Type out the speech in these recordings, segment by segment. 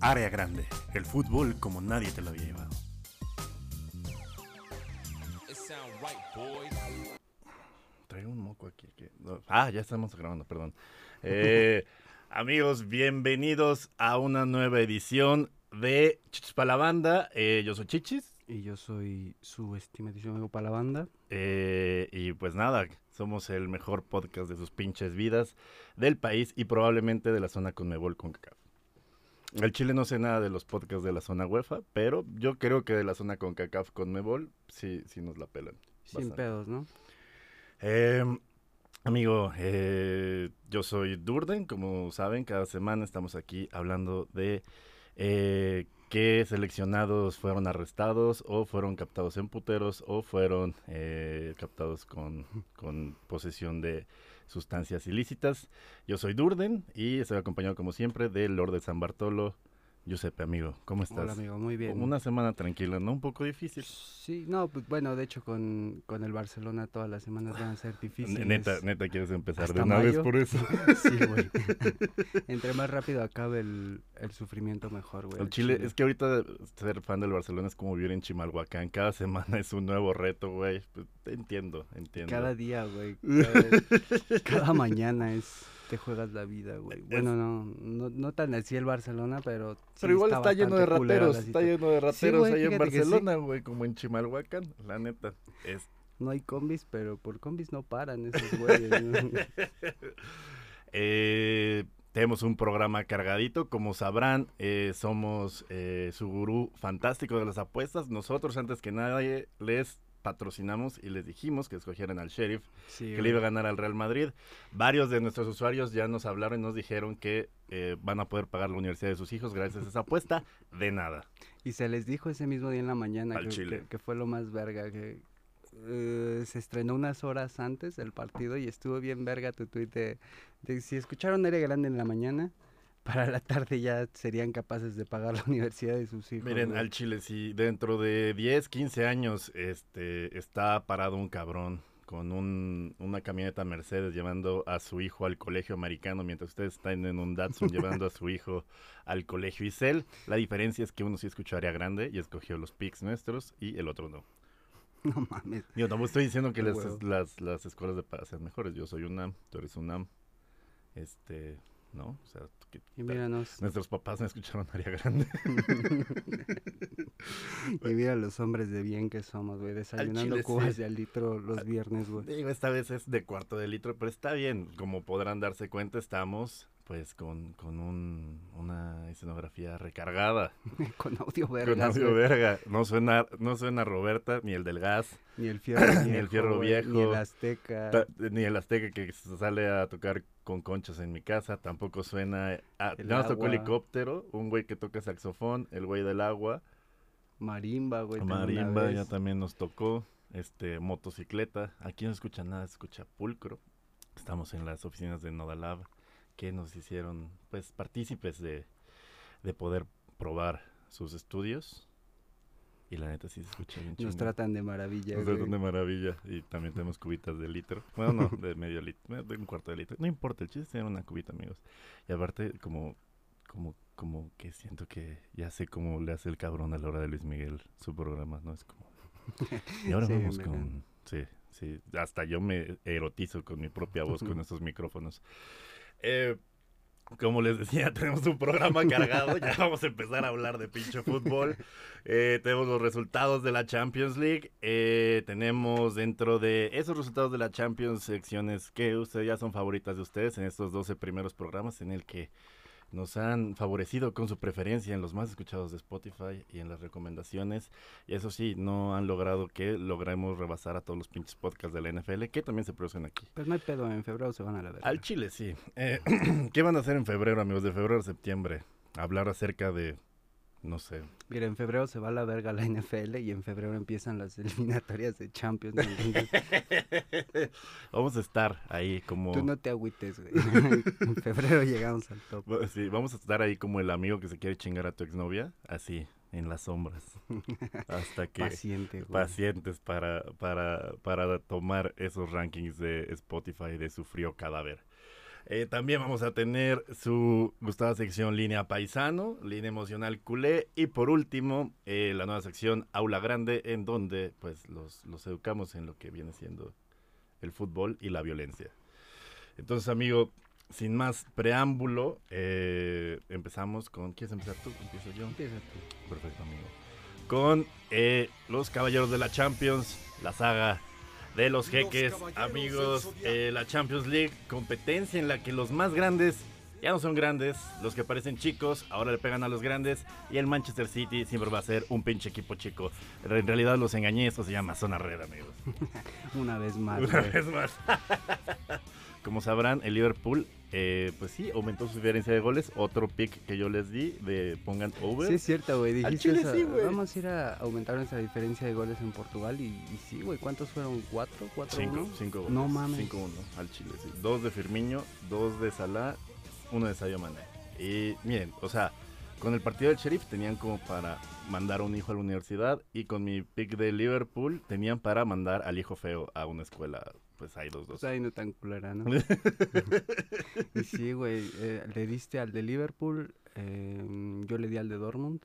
Área Grande, el fútbol como nadie te lo había llevado. Traigo un moco aquí. que- Ah, ya estamos grabando, perdón. Eh, amigos, bienvenidos a una nueva edición de Chichis para la Banda. Eh, yo soy Chichis. Y yo soy su estimadísimo amigo para la banda. Eh, y pues nada, somos el mejor podcast de sus pinches vidas del país y probablemente de la zona Conmebol con CACAF. El Chile no sé nada de los podcasts de la zona UEFA, pero yo creo que de la zona con CACAF Conmebol sí, sí nos la pelan. Sin Bastante. pedos, ¿no? Eh, amigo, eh, yo soy Durden, como saben, cada semana estamos aquí hablando de eh, qué seleccionados fueron arrestados o fueron captados en puteros o fueron eh, captados con, con posesión de sustancias ilícitas. Yo soy Durden y estoy acompañado como siempre del Lord de San Bartolo, Giuseppe, amigo. ¿Cómo estás? Hola, amigo, muy bien. Una semana tranquila, ¿no? Un poco difícil. Sí, no, pues bueno, de hecho con, con el Barcelona todas las semanas van a ser difíciles. Neta, neta, quieres empezar de una vez por eso. sí, güey. Entre más rápido acabe el, el sufrimiento, mejor, güey. El Chile, es que ahorita ser fan del Barcelona es como vivir en Chimalhuacán. Cada semana es un nuevo reto, güey. Pues, te entiendo, entiendo. Cada día, güey. Cada, cada mañana es... Te juegas la vida, güey. Bueno, no, no, no tan así el Barcelona, pero... sí Pero igual está, lleno de rateros, está lleno de rateros güey, ahí en sí. Barcelona, güey, como en Chimalhuacán, la neta. Es, No hay combis, pero por combis no paran esos güeyes. ¿no? eh, tenemos un programa cargadito, como sabrán, eh, somos eh, su gurú fantástico de las apuestas. Nosotros, antes que nadie, les patrocinamos y les dijimos que escogieran al sheriff Sí, que le iba a ganar al Real Madrid. Varios de nuestros usuarios ya nos hablaron y nos dijeron que eh, van a poder pagar la universidad de sus hijos gracias a esa apuesta. De nada. Y se les dijo ese mismo día en la mañana Al que, Chile. que- que fue lo más verga, que eh, se estrenó unas horas antes del partido y estuvo bien verga tu tweet de, de si escucharon Área Grande en la mañana, para la tarde ya serían capaces de pagar la universidad de sus hijos. Miren, güey. al Chile, si dentro de 10, 15 años este, está parado un cabrón con un, una camioneta Mercedes llevando a su hijo al colegio americano mientras ustedes están en un Datsun llevando a su hijo al colegio Isel, la diferencia es que uno sí escuchó área grande y escogió los pics nuestros y el otro no. No mames. Yo tampoco estoy diciendo que las, las, las escuelas de paz sean mejores. Yo soy UNAM, tú eres UNAM. Este, ¿no? O sea, que- Y míranos, nuestros papás no escucharon área grande. y mira los hombres de bien que somos, güey, desayunando chile, cubas sí. de al litro los viernes, güey. Digo, esta vez es de cuarto de litro, pero está bien. Como podrán darse cuenta, estamos pues con, con un, una escenografía recargada. Con audio con vergas, audio verga. No suena, no suena Roberta, ni el del gas, Ni el fierro viejo, Ni el fierro viejo. Ni el azteca. ta- ni el azteca que sale a tocar con conchas en mi casa. Tampoco suena... ah, El tocó helicóptero, un güey que toca saxofón, el güey del agua. Marimba, güey. Marimba ya también nos tocó. Este, motocicleta. Aquí no escucha nada, se escucha pulcro. Estamos en las oficinas de Nodalab que nos hicieron, pues, partícipes de, de poder probar sus estudios. Y la neta sí se escucha bien Nos tratan de maravilla, Nos tratan de maravilla. Y también tenemos cubitas de litro. Bueno, no, de medio litro, de un cuarto de litro. No importa, el chiste es tener una cubita, amigos. Y aparte, como, como, como que siento que ya sé cómo le hace el cabrón a la hora de Luis Miguel su programa, ¿no? Es como... Y ahora Sí, vamos con... Sí, sí. Hasta yo me erotizo con mi propia voz con estos micrófonos. Eh, como les decía, tenemos un programa cargado. Ya vamos a empezar a hablar de pinche fútbol. Eh, tenemos los resultados de la Champions League. Eh, tenemos dentro de esos resultados de la Champions secciones que ustedes ya son favoritas de ustedes en estos 12 primeros programas en el que nos han favorecido con su preferencia en los más escuchados de Spotify y en las recomendaciones. Y eso sí, no han logrado que logremos rebasar a todos los pinches podcasts de la NFL que también se producen aquí. Pues no hay pedo, en febrero se van a la verga. Al Chile, sí. Eh, ¿Qué van a hacer en febrero, amigos? De febrero a septiembre. Hablar acerca de, no sé. Mira, en febrero se va a la verga la NFL y en febrero empiezan las eliminatorias de Champions. Vamos a estar ahí como... Tú no te agüites, güey. en febrero llegamos al top. Sí, vamos a estar ahí como el amigo que se quiere chingar a tu exnovia, así, en las sombras. Hasta que... Paciente, güey. pacientes para, para, para tomar esos rankings de Spotify de su frío cadáver. Eh, también vamos a tener su gustada sección Línea Paisano, Línea Emocional Culé y por último eh, la nueva sección Aula Grande en donde pues los, los educamos en lo que viene siendo el fútbol y la violencia. Entonces amigo, sin más preámbulo, eh, empezamos con... ¿Quieres empezar tú? Empiezo yo. Empieza tú. Perfecto amigo. Con los Caballeros de la Champions, la saga de los jeques, amigos, eh, la Champions League, competencia en la que los más grandes ya no son grandes, los que parecen chicos ahora le pegan a los grandes y el Manchester City siempre va a ser un pinche equipo chico. En realidad los engañé, esto se llama zona red, amigos. Una vez más. Una vez más. Como sabrán, el Liverpool, eh, pues sí, aumentó su diferencia de goles. Otro pick que yo les di de pongan over. Sí, es cierto, güey. Al Dijiste Chile eso, sí, güey. Vamos a ir a aumentar nuestra diferencia de goles en Portugal. Y, y sí, güey. ¿Cuántos fueron? ¿Cuatro? ¿Cuatro? Cinco, uno? cinco goles. No mames. 5-1 al Chile, sí. Dos de Firmiño, dos de Salah, uno de Sadio Mané. Y miren, o sea, con el partido del Sheriff tenían como para mandar a un hijo a la universidad y con mi pick de Liverpool tenían para mandar al hijo feo a una escuela, pues hay dos, dos. Pues ahí no tan culera, ¿no? y sí, güey. eh, le diste al de Liverpool. eh, yo le di al de Dortmund.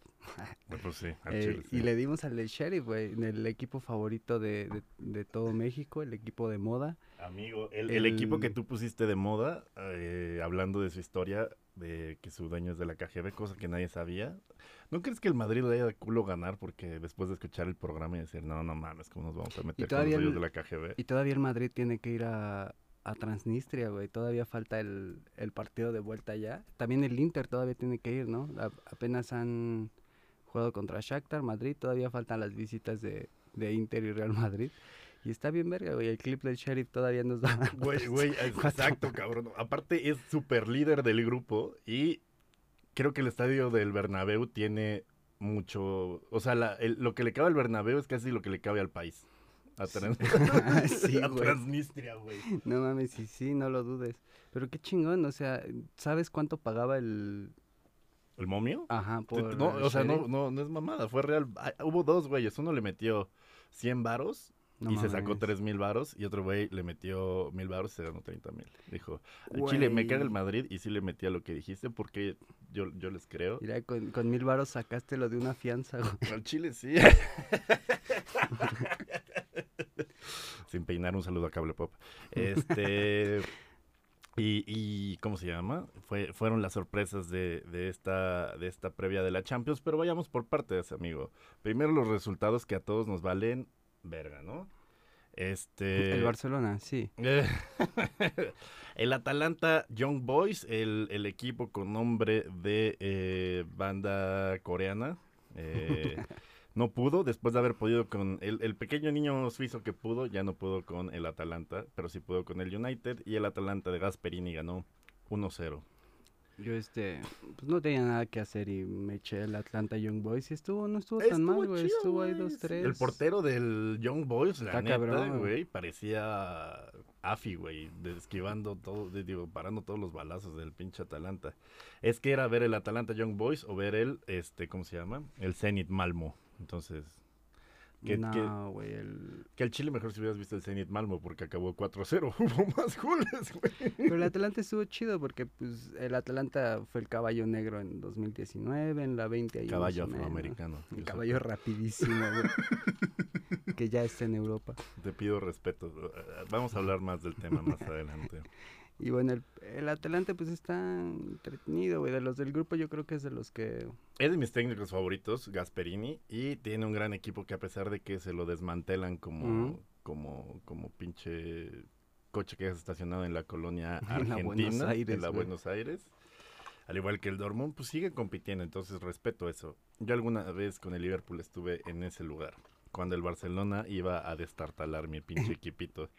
Pues sí, al eh, Chile, sí. Y le dimos al de Sheriff, güey. El equipo favorito de, de- de todo México. El equipo de moda. Amigo, el, el El- equipo que tú pusiste de moda, eh, hablando de su historia, de que su dueño es de la KGB, cosa que nadie sabía. ¿No crees que el Madrid le haya de culo ganar? Porque después de escuchar el programa y decir, no, no mames, ¿cómo nos vamos a meter con los dueños el- de la KGB? Y todavía el Madrid tiene que ir a, a Transnistria, güey. Todavía falta el, el partido de vuelta ya. También el Inter todavía tiene que ir, ¿no? A- apenas han jugado contra Shakhtar, Madrid. Todavía faltan las visitas de, de Inter y Real Madrid. Y está bien verga, güey. El clip del Sheriff todavía nos da... Güey, güey, exacto, cabrón. Aparte es super líder del grupo y creo que el estadio del Bernabéu tiene mucho, o sea, la- el- lo que le cabe al Bernabéu es casi lo que le cabe al país. A, Trans- Sí, a. Transnistria, güey. No mames, sí, sí, no lo dudes. Pero qué chingón, o sea, ¿sabes cuánto pagaba el... ¿El momio? Ajá, por... No, o sea, no, no, no es mamada, fue real. Hubo dos güeyes, uno le metió 100 varos No y se sacó mames. 3 mil varos y otro güey le metió mil varos y se ganó 30 mil. Dijo, al Chile me caga el. Madrid y sí le metí a lo que dijiste porque yo, yo les creo. Mira, con, con mil varos sacaste lo de una fianza, güey. Al Chile sí. Sin peinar, un saludo a Cable Pop. Este. Y, y, ¿cómo se llama? Fue, fueron las sorpresas de, de esta, de esta previa de la Champions, pero vayamos por partes, amigo. Primero los resultados que a todos nos valen verga, ¿no? Este. El Barcelona, sí. El Atalanta Young Boys, el, el equipo con nombre de eh, banda coreana, eh, no pudo, después de haber podido con el, el pequeño niño suizo que pudo, ya no pudo con el Atalanta, pero sí pudo con el United y el Atalanta de Gasperini ganó 1-0. Yo, este, pues no tenía nada que hacer y me eché el Atlanta Young Boys y estuvo, no estuvo tan Estuvo mal, güey. Estuvo ahí dos, tres. El portero del Young Boys, la Está neta, cabrón. güey, parecía Afi, güey, de- esquivando todo, de- digo, parando todos los balazos del pinche Atalanta. Es que era ver el Atalanta Young Boys o ver el, este, ¿cómo se llama? El Zenit Malmo. Entonces, que, No, güey, el... que al Chile mejor si hubieras visto el Zenit Malmo porque acabó 4-0. Hubo más goles, güey. Pero el Atlanta estuvo chido porque, pues, el Atlanta fue el caballo negro en 2019, en la 20 ahí Caballo afroamericano. El Yo caballo rapidísimo, güey. que ya está en Europa. Te pido respeto. Vamos a hablar más del tema más adelante. Y bueno, el, el Atlante, pues, está entretenido, güey. De los del grupo yo creo que es de los que... Es de mis técnicos favoritos, Gasperini, y tiene un gran equipo que a pesar de que se lo desmantelan como, como, como pinche coche que es estacionado en la colonia En la argentina, Buenos Aires, en la. Buenos Aires, al igual que el Dortmund, pues sigue compitiendo, entonces respeto eso. Yo alguna vez con el Liverpool estuve en ese lugar, cuando el Barcelona iba a destartalar mi pinche equipito.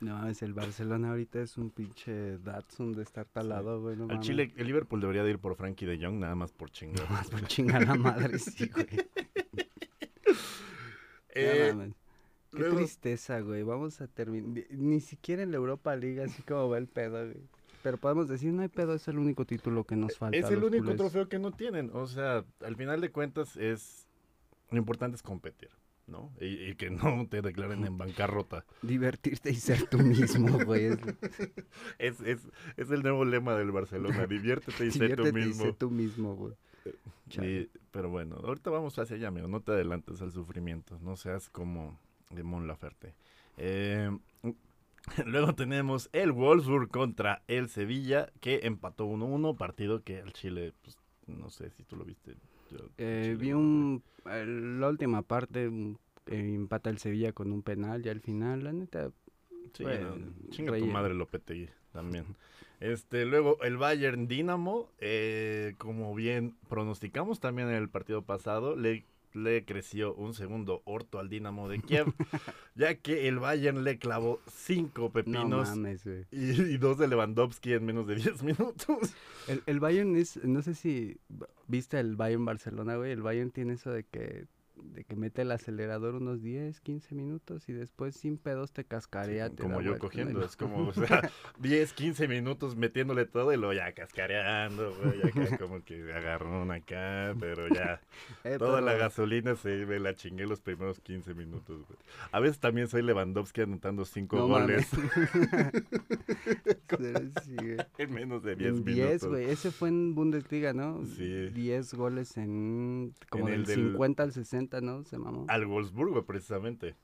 No mames, el Barcelona ahorita es un pinche Datsun de estar talado, güey. No Al mames. Chile, el Liverpool debería de ir por Frankie de Jong, nada más por chingar. Más por chingar la madre, sí, güey. Eh, No mames. Qué luego- tristeza, güey. Vamos a terminar. Ni siquiera en la Europa League, así como va el pedo, güey. Pero podemos decir, no hay pedo, es el único título que nos falta. Es el único trofeo que no tienen. O sea, al final de cuentas es... Lo importante es competir. ¿No? Y, y que no te declaren en bancarrota. Divertirte y ser tú mismo, güey. es- Es, es, el nuevo lema del Barcelona, diviértete y sé tú diviértete y mismo. sé tú mismo, güey. Y- pero bueno, ahorita vamos hacia allá, amigo. No te adelantes al sufrimiento. No seas como de Mon Laferte. Eh, luego tenemos el Wolfsburg contra el Sevilla, que empató 1-1. Partido que al Chile, pues, no sé si tú lo viste. Eh, vi un, la última parte, eh, empata el Sevilla con un penal ya al final, la neta. Sí, no, chinga tu madre Lopetegui también. Este, luego el Bayern Dinamo, eh, como bien pronosticamos también en el partido pasado, le, le creció un segundo orto al Dinamo de Kiev, ya que el Bayern le clavó cinco No pepinos mames, y, y dos de Lewandowski en menos de 10 minutos. El, el Bayern es, no sé si viste el Bayern Barcelona, güey. El Bayern tiene eso de que, de que mete el acelerador unos 10, 15 minutos y después sin pedos te cascarea. te como yo cogiendo, es como, o sea, 10, 15 minutos metiéndole todo y luego ya cascareando, güey, acá como que agarrón acá, pero ya... Eh, Toda la pero- gasolina se me la chingué los primeros 15 minutos, güey. A veces también soy Lewandowski anotando 5 No goles. Sí, en menos de 10 En minutos. 10, güey. Ese fue en Bundesliga, ¿no? Sí. 10 goles en como En el del del- 50 al 60, ¿no? Se mamó. Al Wolfsburgo, precisamente.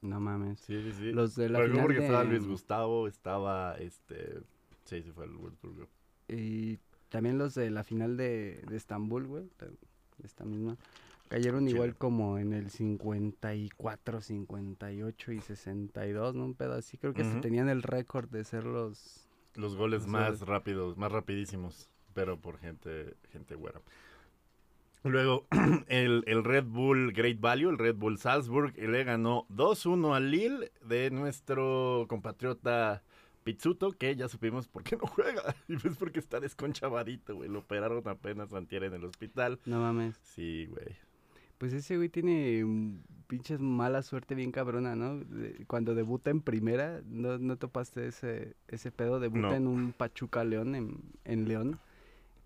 No mames. Sí, sí, sí. Los de la Pero final porque estaba de- Luis Gustavo, estaba este... Sí, sí fue el Wolfsburgo. Y también los de la final de, de Estambul, güey. ta- Esta misma. Cayeron igual como en el 54, 58 y 62, ¿no? Un pedo así. Creo que hasta Ujú. tenían el récord de ser los... Los goles Los más goles. rápidos, más rapidísimos, pero por gente, gente güera. Luego, el, el Red Bull Great Value, el Red Bull Salzburg, le ganó 2-1 al Lille de nuestro compatriota Pizzuto, que ya supimos por qué no juega. Y pues porque está desconchavadito, güey. Lo operaron apenas antier en el hospital. No mames. Sí, güey. Pues ese güey tiene mm, pinches mala suerte bien cabrona, ¿no? Cuando debuta en primera, ¿no, no topaste ese, ese pedo? Debuta No. en un Pachuca León, en, en León.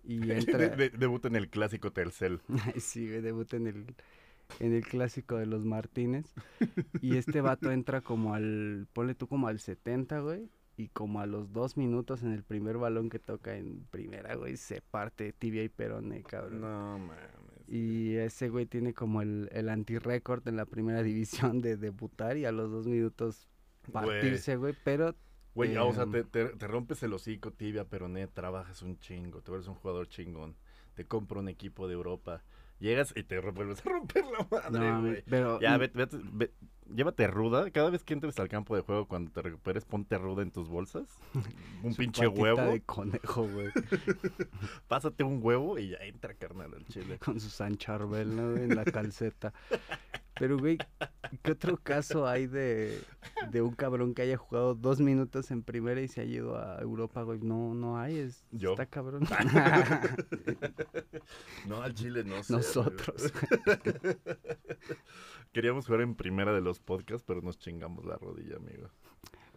Y De- entra... de- debuta en el clásico Telcel. Ay, sí, güey, debuta en el, en el clásico de los Martínez. Y este vato entra como al, ponle tú como al 70, güey. Y como a los dos minutos en el primer balón que toca en primera, güey, se parte tibia y perone, cabrón. No, mames. Y ese güey tiene como el, el anti-récord en la primera división de debutar y a los dos minutos partirse, güey. Pero Güey, o sea, Em. te, te- te rompes el hocico, tibia, peroné, trabajas un chingo, te vuelves un jugador chingón, te compro un equipo de Europa, llegas y te vuelves a romper la madre, güey. pero Ya, mm, vete, vete, ve- llévate ruda, cada vez que entres al campo de juego, cuando te recuperes, ponte ruda en tus bolsas, un pinche huevo, de conejo, güey. pásate un huevo y ya entra, carnal, al chile. con su San Charbel, ¿no? En la calceta. Pero, güey, ¿qué otro caso hay de, de un cabrón que haya jugado dos minutos en primera y se haya ido a Europa, güey? No, no hay, es, Yo. está cabrón. No, al chile no sé. Nosotros. güey. Queríamos jugar en primera de los podcasts, pero nos chingamos la rodilla, amigo.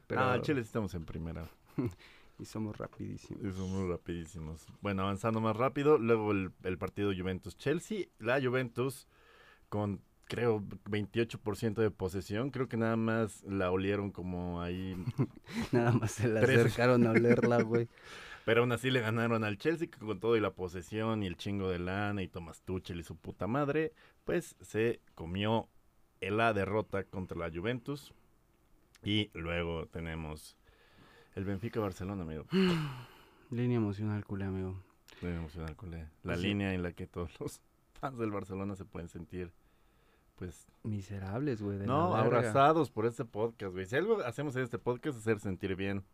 Pero, Ah, al chile sí estamos en primera. Y somos rapidísimos. Y somos rapidísimos. Bueno, avanzando más rápido, luego el, el partido Juventus-Chelsea. La Juventus con, creo, 28% de posesión. Creo que nada más la olieron como ahí. Nada más se Tres. acercaron a olerla, güey. Pero aún así le ganaron al Chelsea que con todo y la posesión y el chingo de lana y Thomas Tuchel y su puta madre. Pues se comió la derrota contra la Juventus. Y luego tenemos el Benfica-Barcelona, amigo. Línea emocional, culé, amigo. Muy emocional, culé. La Sí. línea en la que todos los fans del Barcelona se pueden sentir, pues, Miserables, güey. no, abrazados por este podcast, güey. Si algo hacemos en este podcast es hacer sentir bien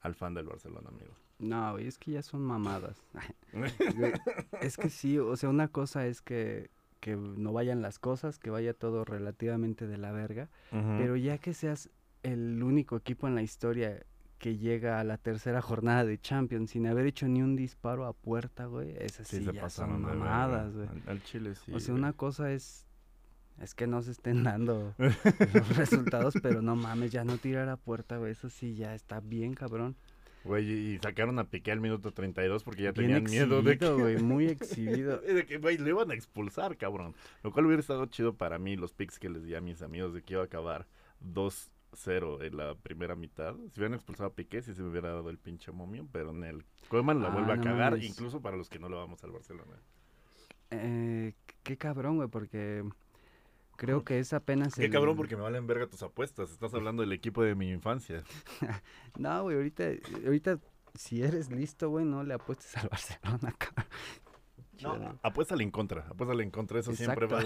al fan del Barcelona, amigo. No, güey, es que ya son mamadas. Es que sí, o sea, una cosa es que, que no vayan las cosas, que vaya todo relativamente de la verga, pero ya que seas el único equipo en la historia que llega a la tercera jornada de Champions sin haber hecho ni un disparo a puerta, güey, esas sí, ya son de verga. mamadas, güey. Al, al Chile sí. o sea, güey. una cosa es es que no se estén dando los resultados, pero no mames, ya no tirar a puerta, güey, eso sí ya está bien cabrón. Güey, y sacaron a Piqué al minuto 32 porque ya Bien tenían miedo de que... güey, muy exhibido. de que, güey, lo iban a expulsar, cabrón. Lo cual hubiera estado chido para mí, los picks que les di a mis amigos de que iba a acabar 2-0 en la primera mitad. Si hubieran expulsado a Piqué, sí se me hubiera dado el pinche momio, pero en el Koeman la Ah, vuelve a no cagar, mames. incluso para los que no lo vamos al Barcelona. Eh, qué cabrón, güey, porque creo que es apenas Qué el- cabrón porque me valen verga tus apuestas. Estás hablando del equipo de mi infancia. No, güey, ahorita, ahorita, si eres listo, güey, no le apuestes al Barcelona, cabrón. No, apuéstale en contra, apuéstale en contra, eso siempre va.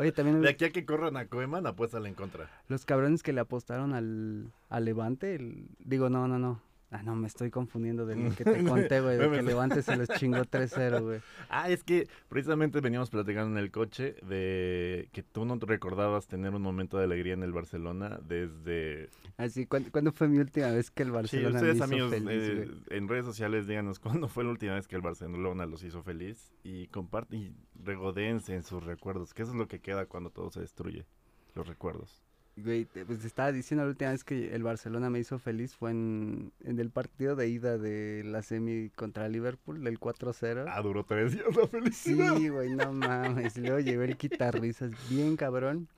Oye, también De aquí a que corran a Koeman, apuéstale en contra. los cabrones que le apostaron al, al Levante, el- digo, no, no, no. Ah, no, me estoy confundiendo del que te conté, güey, de que Levante se los chingó 3-0, güey. Ah, es que precisamente veníamos platicando en el coche de que tú no te recordabas tener un momento de alegría en el Barcelona desde... Así, ¿cuándo, cuándo fue mi última vez que el Sí, Barcelona ustedes me hizo amigos feliz, eh, en redes sociales díganos cuándo fue la última vez que el Barcelona los hizo feliz y comparten y regodéense en sus recuerdos, que eso es lo que queda cuando todo se destruye, los recuerdos. Güey, te- pues te estaba diciendo la última vez que el Barcelona me hizo feliz fue en, en el partido de ida de la semi contra Liverpool, del 4-0. Ah, duró tres días la felicidad. Sí, güey, no mames. Luego llegó el guitarrizas bien cabrón.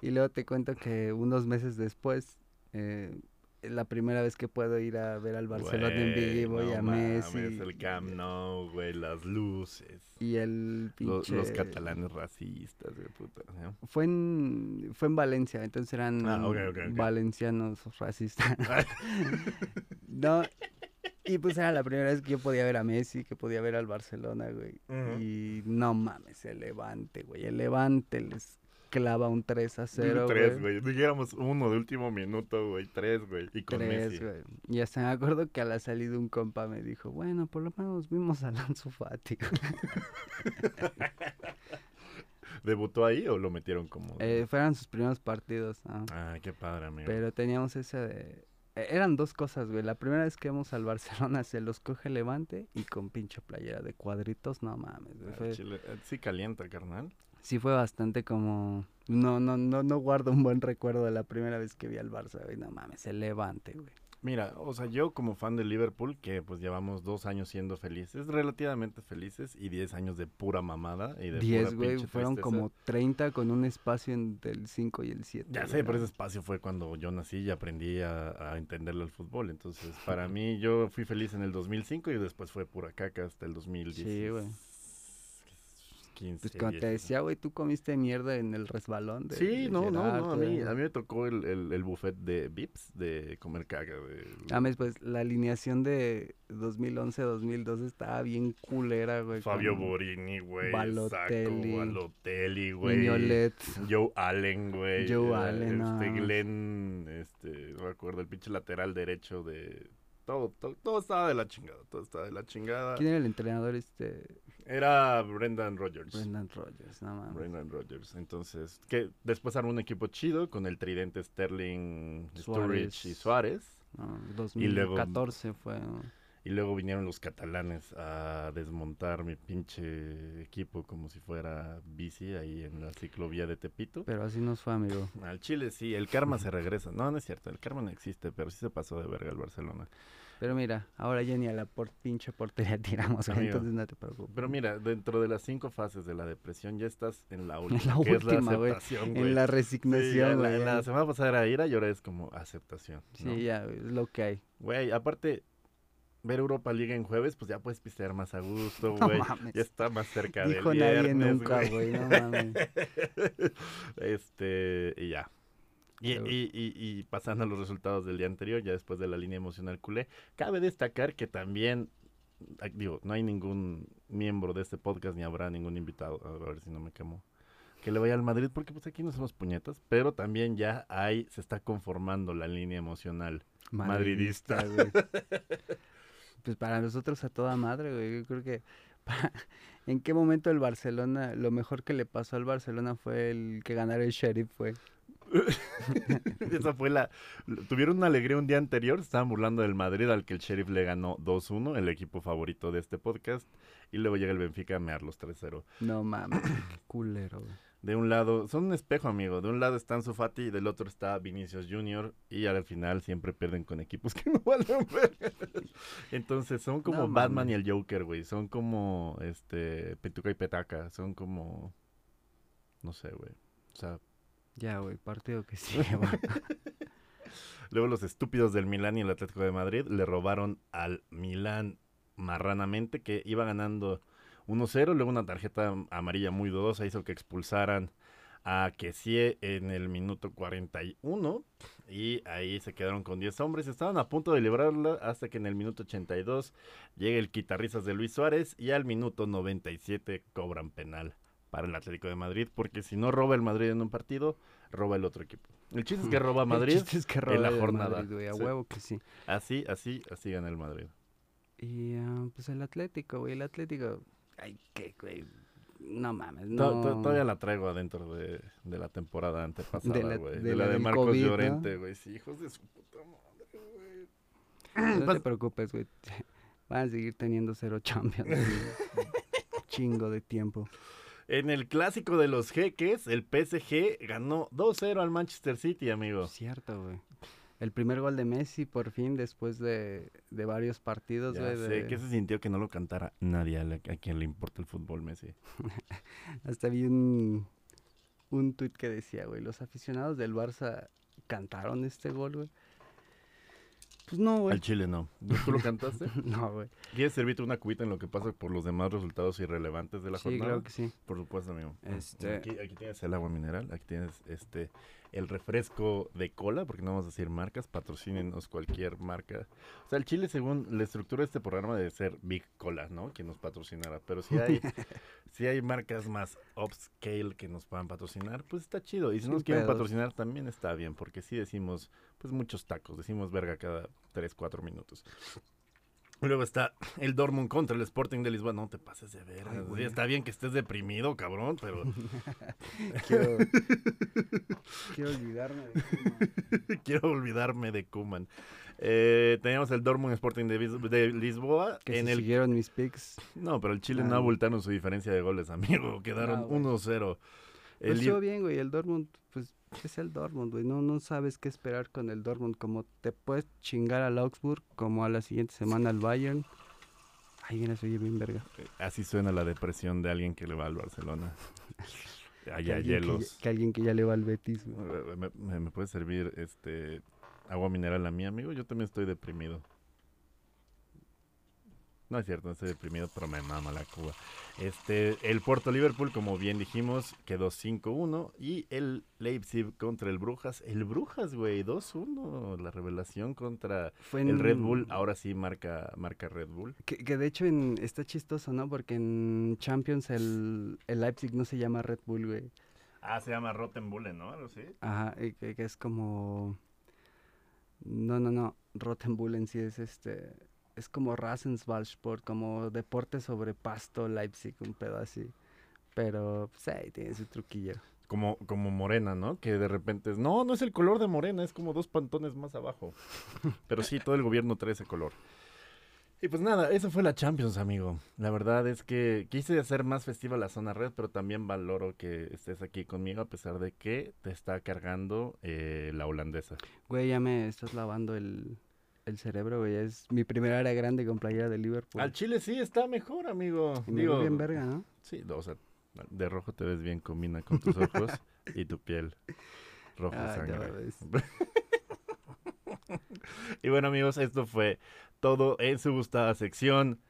Y luego te cuento que unos meses después, eh, la primera vez que puedo ir a ver al Barcelona en vivo y no a mames, Messi. el Camp Nou, güey, las luces. Y el Los, pinche... los catalanes racistas, de puta. ¿no? Fue en, fue en Valencia, entonces eran Ah, ok, ok, ok. valencianos racistas. no, y pues era la primera vez que yo podía ver a Messi, que podía ver al Barcelona, güey. Y no mames, el Levante, güey. El Levante les clava un 3 a 0, Tres, güey. Dijéramos uno de último minuto, güey. Tres, güey. Y con Tres, Messi. güey. Y hasta me acuerdo que a la salida un compa me dijo, bueno, por lo menos vimos a Lanzo Fati. ¿Debutó ahí o lo metieron como.? eh, fueron sus primeros partidos, ¿no? Ah, qué padre, amigo. Pero teníamos ese de... e- Eran dos cosas, güey. La primera vez que vamos al Barcelona se los coge Levante y con pinche playera de cuadritos, no mames. güey, Ah, fue- chile- eh, Sí calienta, carnal. Sí fue bastante como... No, no, no, no guardo un buen recuerdo de la primera vez que vi al Barça, güey. No mames, el Levante, güey. Mira, o sea, yo como fan de Liverpool, que pues llevamos dos años siendo felices, relativamente felices, y diez años de pura mamada y de Diez, pura güey. pinche Fueron tristeza. como 30 con un espacio entre el 5 y el 7. Ya sé, pero ese espacio fue cuando yo nací y aprendí a, a entenderle al fútbol. Entonces, para mí, yo fui feliz en el 2005 y después fue pura caca hasta el 2010. Sí, güey. 15, Pues como te 16. decía, güey, tú comiste mierda en el resbalón de Sí, de no, no, Gerard, no, a mí, a mí me tocó el, el, el buffet de Vips de comer caga. De, Mames, pues la alineación de 2011-2012 estaba bien culera, güey. Fabio Borini, güey. Balotelli, Saco, Balotelli, güey. Mignolet. Joe Allen, güey. Joe eh, Allen, no. Este Glenn, este, no me acuerdo, el pinche lateral derecho de... Todo, todo, todo estaba de la chingada, todo estaba de la chingada. ¿Quién era el entrenador este? Era Brendan Rodgers. Brendan Rodgers, no mames. Brendan Rodgers. Entonces, que después armó un equipo chido con el tridente Sterling, Suárez. Sturridge y Suárez. No, Y luego- 2014 fue. ¿no? Y luego vinieron los catalanes a desmontar mi pinche equipo como si fuera bici ahí en la ciclovía de Tepito. Pero así nos fue, amigo. Al Chile sí, el karma se regresa. No, no es cierto, el karma no existe, pero sí se pasó de verga el Barcelona. Pero mira, ahora ya ni a la por pinche portería tiramos, güey, Amigo, entonces no te preocupes. Pero mira, dentro de las cinco fases de la depresión ya estás en la última, la que es la última, güey. en la Sí, resignación, la, güey. la semana pasada era ira y ahora es como aceptación. Sí, ¿no? ya, es lo que hay. Güey, aparte, ver Europa Liga en jueves, pues ya puedes pistear más a gusto, No güey. mames. ya está más cerca Dijo del nadie viernes, nunca, güey, no mames. este, y ya. Y, y, y, y pasando a los resultados del día anterior, ya después de la línea emocional culé, cabe destacar que también, digo, no hay ningún miembro de este podcast ni habrá ningún invitado, a ver si no me quemo, que le vaya al Madrid, porque pues aquí no somos puñetas, pero también ya hay, se está conformando la línea emocional. Madridista. güey. Pues para nosotros a toda madre, güey. Yo creo que ¿En qué momento el Barcelona, lo mejor que le pasó al Barcelona fue el que ganara el Sheriff, fue? Esa fue la... Tuvieron una alegría un día anterior, estaban burlando del Madrid al que el Sheriff le ganó 2-1, el equipo favorito de este podcast, y luego llega el Benfica a mear los 3-0. No mames, qué culero, güey. De un lado, son un espejo, amigo. De un lado está Ansu Fati y del otro está Vinicius Junior. Y al final siempre pierden con equipos que no valen ver. Entonces son como No Batman y el Joker, güey. Son como este Petuca y Petaca. Son como. No sé, güey. O sea, Ya, güey, partido que sí, luego los estúpidos del Milán y el Atlético de Madrid le robaron al Milán marranamente que iba ganando 1-0. Luego una tarjeta amarilla muy dudosa hizo que expulsaran a Kessie en el minuto 41 y ahí se quedaron con 10 hombres. Estaban a punto de librarla hasta que en el minuto 82 llega el quitarrizas de Luis Suárez y al minuto 97 cobran penal para el Atlético de Madrid porque si no roba el Madrid en un partido, roba el otro equipo. El chiste es que roba El Madrid. chiste es que en la roba el jornada. Madrid, güey, a Sí. huevo que sí. Así, así, así gana el Madrid. Y ah, pues el Atlético, güey, el Atlético. Ay, qué, güey. No mames, no. to- Todavía la traigo adentro de, de la temporada antepasada, De la- güey. De, de la la de Marcos COVID, ¿no? Llorente, güey. Sí, hijos de su puta madre, güey. No Pas- te preocupes, güey. Van a seguir teniendo cero Champions. Chingo de tiempo. En el clásico de los jeques, el PSG ganó 2-0 al Manchester City, amigo. Cierto, güey. El primer gol de Messi, por fin, después de, de varios partidos, Ya güey. sé, de- que se sintió que no lo cantara nadie a, la- a quien le importa el fútbol, Messi. Hasta vi un, un tuit que decía, güey, los aficionados del Barça cantaron este gol, güey. Pues no, güey. Al Chile no. ¿Tú lo cantaste? No, güey. ¿Quieres servirte una cuita en lo que pasa por los demás resultados irrelevantes de la Sí, jornada? claro que sí. Por supuesto, amigo. Este- Aquí, aquí tienes el agua mineral, aquí tienes este el refresco de cola, porque no vamos a decir marcas, patrocínenos cualquier marca. O sea, el Chile, según la estructura de este programa, debe ser Big Cola, ¿no? Que nos patrocinara. Pero si hay, si hay marcas más upscale que nos puedan patrocinar, pues está chido. Y si Sin nos quieren pedos. patrocinar, también está bien, porque sí decimos, pues muchos tacos, decimos verga cada 3, 4 minutos. Luego está el Dortmund contra el Sporting de Lisboa. No te pases de verga. Ay, Sí, güey. está bien que estés deprimido, cabrón, pero Quiero, quiero olvidarme de Koeman. quiero olvidarme de Kuman. Eh, teníamos el Dortmund Sporting de, Lisboa. Que en el siguieron mis picks. No, pero el Chile no Ah. abultaron su diferencia de goles, amigo. Quedaron No, güey. 1-0. El Pues estuvo bien, güey. El Dortmund, pues es el Dortmund, güey. No, no sabes qué esperar con el Dortmund. Como te puedes chingar al Augsburg, como a la siguiente semana al Bayern. Ay, mira, se oye bien verga. Así suena la depresión de alguien que le va al Barcelona. Que Allá alguien que ya- hielos. Que, alguien que ya le va al Betis, güey. Eh, ¿Me, me, me puede servir este agua mineral a mí, amigo? Yo también estoy deprimido. No es cierto, no estoy deprimido, pero me mama la Cuba. Este, el Puerto Liverpool, como bien dijimos, quedó 5-1 y el Leipzig contra el Brujas, el Brujas, güey, 2-1, la revelación contra Fue el Red Bull, ahora sí marca marca Red Bull. Que, que de hecho en, está chistoso, ¿no? Porque en Champions el, el Leipzig no se llama Red Bull, güey. Ah, se llama Rottenbullen, ¿no? Algo así. Ajá, y que, que es como... No, no, no. Rottenbull en sí es este... Es como Rasensballsport, como deporte sobre pasto Leipzig, un pedo así. Pero, pues ahí tiene su truquillo. Como, como morena, ¿no? Que de repente es, no, no es el color de morena, es como dos pantones más abajo. Pero sí, todo el gobierno trae ese color. Y pues nada, eso fue la Champions, amigo. La verdad es que quise hacer más festiva la zona red, pero también valoro que estés aquí conmigo a pesar de que te está cargando eh, la holandesa. Güey, ya me estás lavando el, el cerebro, güey. Es mi primera área grande con playera de Liverpool. Al Chile sí está mejor, amigo. y me Digo, bien verga, ¿no? sí, o sea, de rojo te ves bien, combina con tus ojos y tu piel. Rojo Ay, ya sangre. Y bueno amigos, esto fue todo en su gustada sección.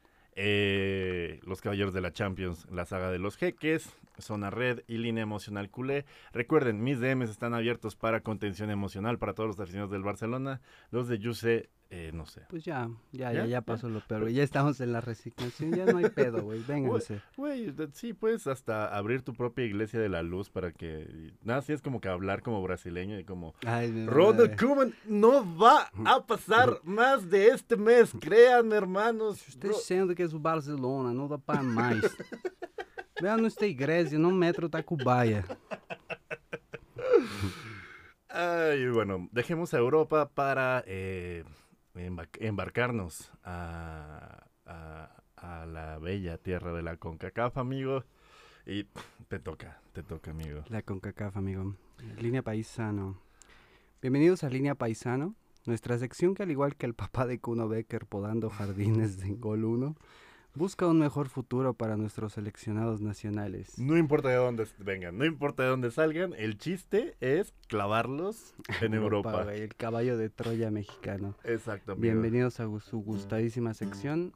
eh, los Caballeros de la Champions, la saga de los jeques, Zona Red y Línea Emocional Culé. Recuerden, mis DMs están abiertos para contención emocional para todos los aficionados del Barcelona. Los de Yuse, eh, no sé. Pues ya, ya, ¿Ya? ya, pasó lo peor, güey. Ya estamos en la resignación, ya no hay pedo, güey. Vénganse. Güey, sí, puedes hasta abrir tu propia iglesia de la luz para que... Nada, sí es como que hablar como brasileño y como... Ronald. Koeman no va a pasar más de este mes, créanme hermanos. Estou Bro- dizendo que o Barcelona, não dá para mais. Vean esta igreja, no metro Tacubaya. Ay, bueno, dejemos a Europa para eh, embarcarnos a, a- la bella tierra de la CONCACAF, amigo. Y te toca, te toca, amigo. La CONCACAF, amigo. Línea Paisano. Bienvenidos a Línea Paisano, nuestra sección que al igual que el papá de Kuno Becker podando jardines de Gol 1, busca un mejor futuro para nuestros seleccionados nacionales. No importa de dónde vengan, no importa de dónde salgan, el chiste es clavarlos en Europa. güey, el caballo de Troya mexicano. Exacto. Bienvenidos a su gustadísima sección,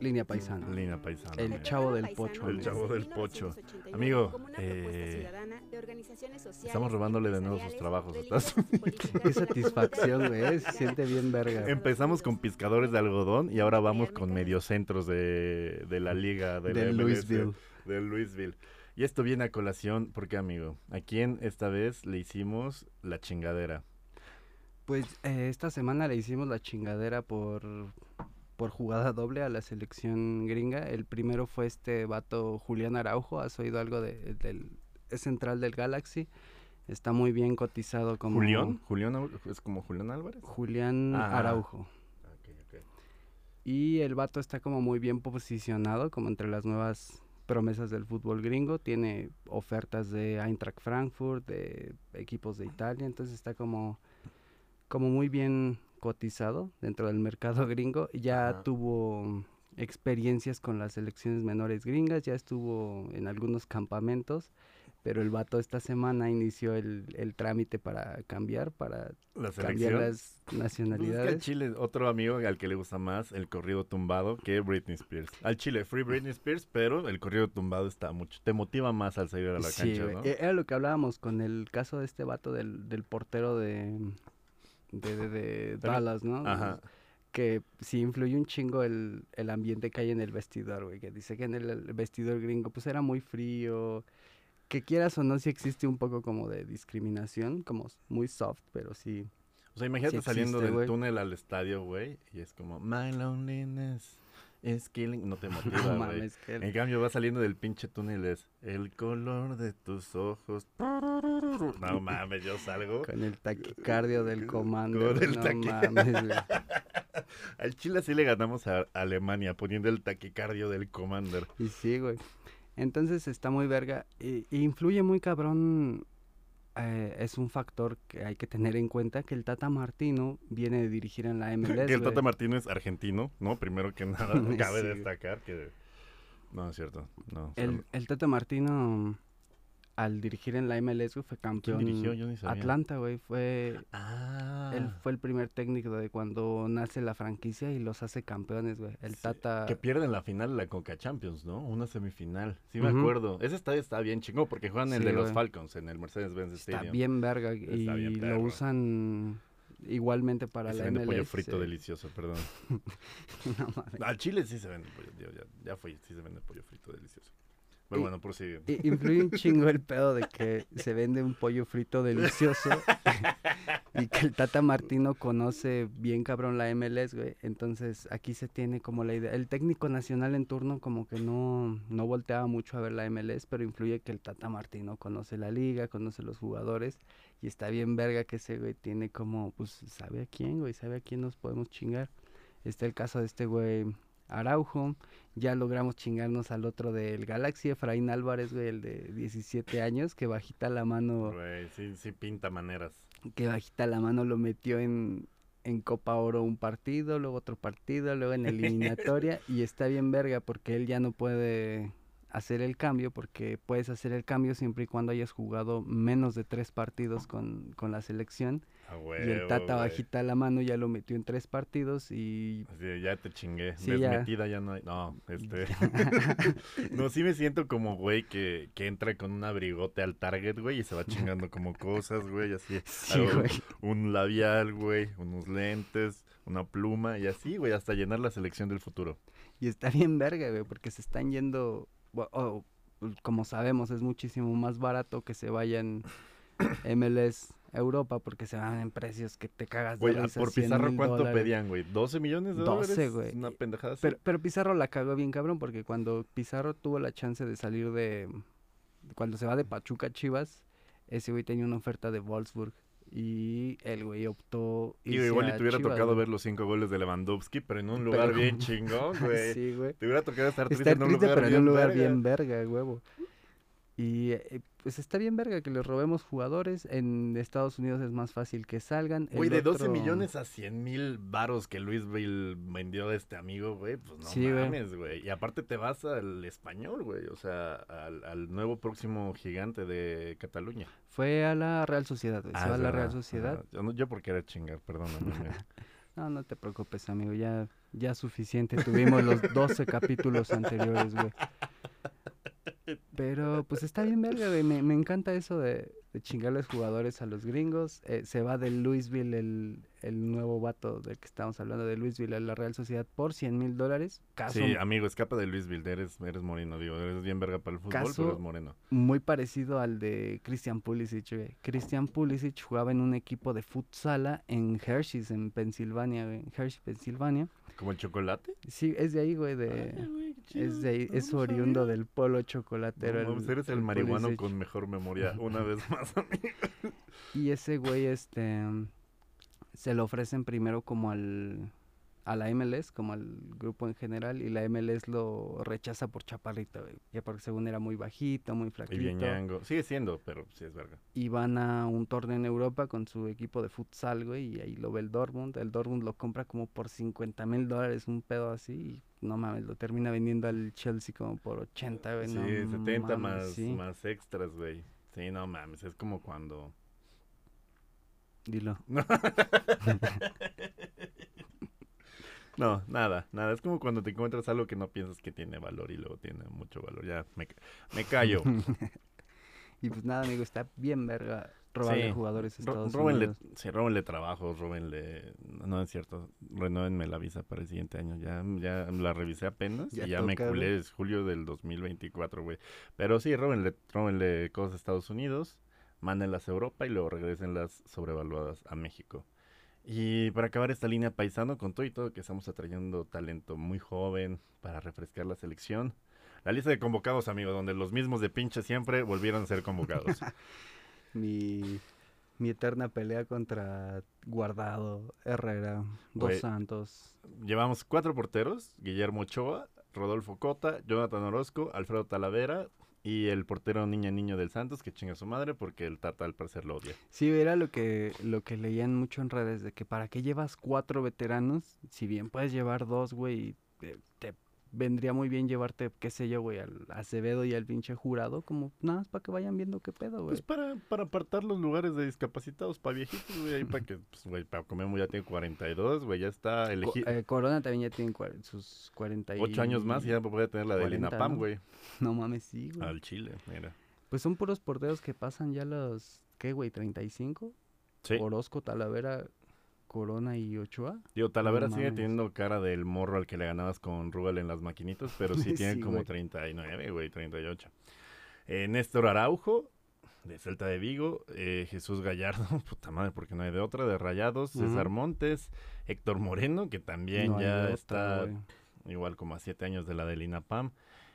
Línea Paisano. Línea paisana. El chavo del pocho. El chavo del pocho. Amigo, eh, estamos robándole de nuevo sus trabajos, ¿estás? Qué satisfacción, güey. Se siente bien verga. Empezamos con pescadores de algodón y ahora vamos con mediocentros de, de la liga de, la de Louisville. de Louisville. Y esto viene a colación porque, amigo, ¿a quién esta vez le hicimos la chingadera? Pues eh, esta semana le hicimos la chingadera por, por jugada doble a la selección gringa. El primero fue este vato Julián Araujo. ¿Has oído algo de, del es central del Galaxy? Está muy bien cotizado como ¿Julián? ¿Julián es como Julián Álvarez? Julián Ah. Araujo. Y el vato está como muy bien posicionado, como entre las nuevas promesas del fútbol gringo. Tiene ofertas de Eintracht Frankfurt, de equipos de Italia, entonces está como, como muy bien cotizado dentro del mercado gringo. Ya Ajá. tuvo experiencias con las selecciones menores gringas, ya estuvo en algunos campamentos, pero el vato esta semana inició el, el trámite para cambiar, para La cambiar las Pues es que al nacionalidades. Chile, otro amigo al que le gusta más el corrido tumbado que Britney Spears. Al Chile, free Britney Spears, pero el corrido tumbado está mucho. Te motiva más al salir a la Sí, cancha. ¿no? E- Era lo que hablábamos con el caso de este vato del, del portero de, de, de- de Dallas, ¿no? Ajá. Que sí influye un chingo el, el ambiente que hay en el vestidor, güey. Que dice que en el, el vestidor gringo pues era muy frío. Que quieras o no, sí existe un poco como de discriminación, como muy soft, pero sí. O sea, imagínate Sí saliendo del güey. túnel al estadio, güey, y es como, my loneliness is killing. No te No motiva, güey. mames, que En cambio, va saliendo del pinche túnel, es el color de tus ojos. No mames, yo salgo. con el taquicardio del comando. Con el no taqui- mames, güey. Al Chile sí le ganamos a Alemania poniendo el taquicardio del Commander. Y sí, güey. Entonces está muy verga. Y influye muy cabrón. Eh, es un factor que hay que tener en cuenta que el Tata Martino viene de dirigir en la MLS. que el Tata. Martino es argentino, ¿no? Primero que nada, cabe Sí, destacar que... No, es cierto. No, el, el Tata Martino, al dirigir en la MLS, güey, fue ¿Quién campeón. dirigió? Yo ni sabía. Atlanta, güey. Fue, Ah. Él fue el primer técnico de cuando nace la franquicia y los hace campeones, güey. El Sí, Tata. Que pierden la final de la Conca Champions, ¿no? Una semifinal. Sí me acuerdo. Ese estadio está bien chingón porque juegan el de los. Falcons en el Mercedes-Benz Está Stadium. bien verga y Está bien lo usan igualmente para Y se la vende MLS. pollo frito delicioso, perdón. No. Al Chile sí se vende pollo, ya, ya, ya fue, sí se vende pollo frito delicioso. Pero Y- bueno, prosigue. I- Influye un chingo el pedo de que se vende un pollo frito delicioso y que el Tata Martino conoce bien cabrón la MLS, güey. Entonces aquí se tiene como la idea. El técnico nacional en turno como que no, no volteaba mucho a ver la MLS, pero influye que el Tata Martino conoce la liga, conoce los jugadores y está bien verga que ese güey tiene como, pues sabe a quién, güey, sabe a quién nos podemos chingar. Está el caso de este güey Araujo, ya logramos chingarnos al otro del Galaxy, Efraín Álvarez, güey, el de 17 años, que bajita la mano, Güey, sí, sí pinta maneras. que bajita la mano lo metió en, en Copa Oro un partido, luego otro partido, luego en eliminatoria, y está bien verga porque él ya no puede hacer el cambio, porque puedes hacer el cambio siempre y cuando hayas jugado menos de tres partidos con, con la selección, A y el Tata güey. bajita la mano ya lo metió en tres partidos y Así, ya te chingué. Sí. Desmetida ya no hay. No, este. no, sí me siento como güey que, que entra con un abrigote al Target, güey, y se va chingando como cosas, güey, así. Sí, algo-. Un labial, güey, unos lentes, una pluma, y así, güey, hasta llenar la selección del futuro. Y está bien verga, güey, porque se están yendo, bu- o, pues, como sabemos, es muchísimo más barato que se vayan MLS Europa porque se van en precios que te cagas de risa, por 100 Pizarro, ¿cuánto dólares. pedían, güey? ¿12 millones de 12, dólares? güey. Una pendejada así. Pero, pero Pizarro la cagó bien cabrón porque cuando Pizarro tuvo la chance de salir de... Cuando se va de Pachuca a Chivas, ese güey tenía una oferta de Wolfsburg Y el güey optó. Y igual y a te hubiera Chivas, tocado güey. ver los cinco goles de Lewandowski, pero en un lugar Pero- bien chingón, güey. Sí, güey. Te hubiera tocado estar triste Estar en un triste, lugar pero en bien un lugar verga. bien verga, huevo. Y eh, pues está bien verga que les robemos jugadores. En Estados Unidos es más fácil que salgan. Güey, de 12 otro- millones a 100 mil varos que Luis Bill vendió a este amigo, güey, pues no Sí, güey. mames, güey. Y aparte te vas al español, güey, o sea, al, al nuevo próximo gigante de Cataluña. Fue a la Real Sociedad, güey. Ah, a la. Real Sociedad. Yo, no- yo por querer chingar, perdóname. No, no te preocupes, amigo. Ya, ya suficiente. Tuvimos los 12 capítulos anteriores, güey. Pero pues está bien verga. Me, me encanta eso de, de chingarles jugadores a los gringos. Eh, se va del Louisville, el, el nuevo vato del que estamos hablando, de Louisville a la Real Sociedad por 100 mil dólares. Caso Sí, amigo, escapa de Luis Bill, eres, eres moreno, digo, eres bien verga para el fútbol, Caso- pero eres moreno. muy parecido al de Christian Pulisic, güey. Christian Pulisic jugaba en un equipo de futsala en Hershey's, en Pensilvania, güey. En Hershey, Pensilvania. ¿Como el chocolate? Sí, es de ahí, güey, de... Ay, güey, qué chido, Es, de ahí- es oriundo sabía. del polo chocolatero. No el- eres el el marihuano Pulisic. con mejor memoria, una vez más, amigo. Y ese güey, este, se lo ofrecen primero como al, a la MLS, como al grupo en general, y la MLS lo rechaza por chaparrito, güey. Ya porque según era muy bajito, muy Y flaquito. bien ñango. Sigue siendo, pero sí es verga. Y van a un torneo en Europa con su equipo de futsal, güey, y ahí lo ve el Dortmund. El Dortmund lo compra como por 50 mil dólares, un pedo así, y no mames, lo termina vendiendo al Chelsea como por 80, güey. Sí, no 70 mames, más, sí. más extras, güey. Sí, no mames, es como cuando... Dilo. No, nada, nada. Es como cuando te encuentras algo que no piensas que tiene valor y luego tiene mucho valor. Ya, me, me callo. Y pues nada, amigo, está bien verga robarle Sí, jugadores a Ro- Estados róbenle, Unidos. sí, róbenle trabajos, róbenle... No es cierto, renóvenme la visa para el siguiente año. Ya, ya la revisé apenas Ya y ya me toca, culé. Es julio del 2024, güey. Pero sí, róbenle, róbenle cosas a Estados Unidos, mándenlas a Europa y luego regresenlas sobrevaluadas a México. Y para acabar esta línea paisano, con todo y todo que estamos atrayendo talento muy joven para refrescar la selección. La lista de convocados, amigo, donde los mismos de pinche siempre volvieron a ser convocados. Mi, mi eterna pelea contra Guardado, Herrera, Dos. Santos. Llevamos cuatro porteros, Guillermo Ochoa, Rodolfo Cota, Jonathan Orozco, Alfredo Talavera y el portero niña niño del Santos que chinga su madre porque el Tata al parecer lo odia. Sí, era lo que, lo que leían mucho en redes, de que para qué llevas cuatro veteranos, si bien puedes llevar dos, güey, te vendría muy bien llevarte, qué sé yo, güey, al Acevedo y al pinche jurado, como nada más para que vayan viendo qué pedo, güey. Pues para, para apartar los lugares de discapacitados para viejitos, güey, ahí para que, pues, güey, para comer ya tiene 42, güey, ya está elegido. eh, Corona también ya tiene sus 40 y... Ocho años más y ya puede tener la del 40, INAPAM, ¿no? güey. No mames, sí, güey. Al Chile, mira. Pues son puros porteros que pasan ya los, ¿qué, güey? ¿35? Sí. Orozco, Talavera, Corona y Ochoa. Digo, Talavera No sigue mames. teniendo cara del morro al que le ganabas con Rubel en las maquinitas, pero sí tiene como güey. 39, güey, 38. Eh, Néstor Araujo, de Celta de Vigo. eh, Jesús Gallardo, puta madre, porque no hay de otra, de Rayados. César Ujú. Montes. Héctor Moreno, que también No ya otra, está güey. igual como a siete años de la del INAPAM.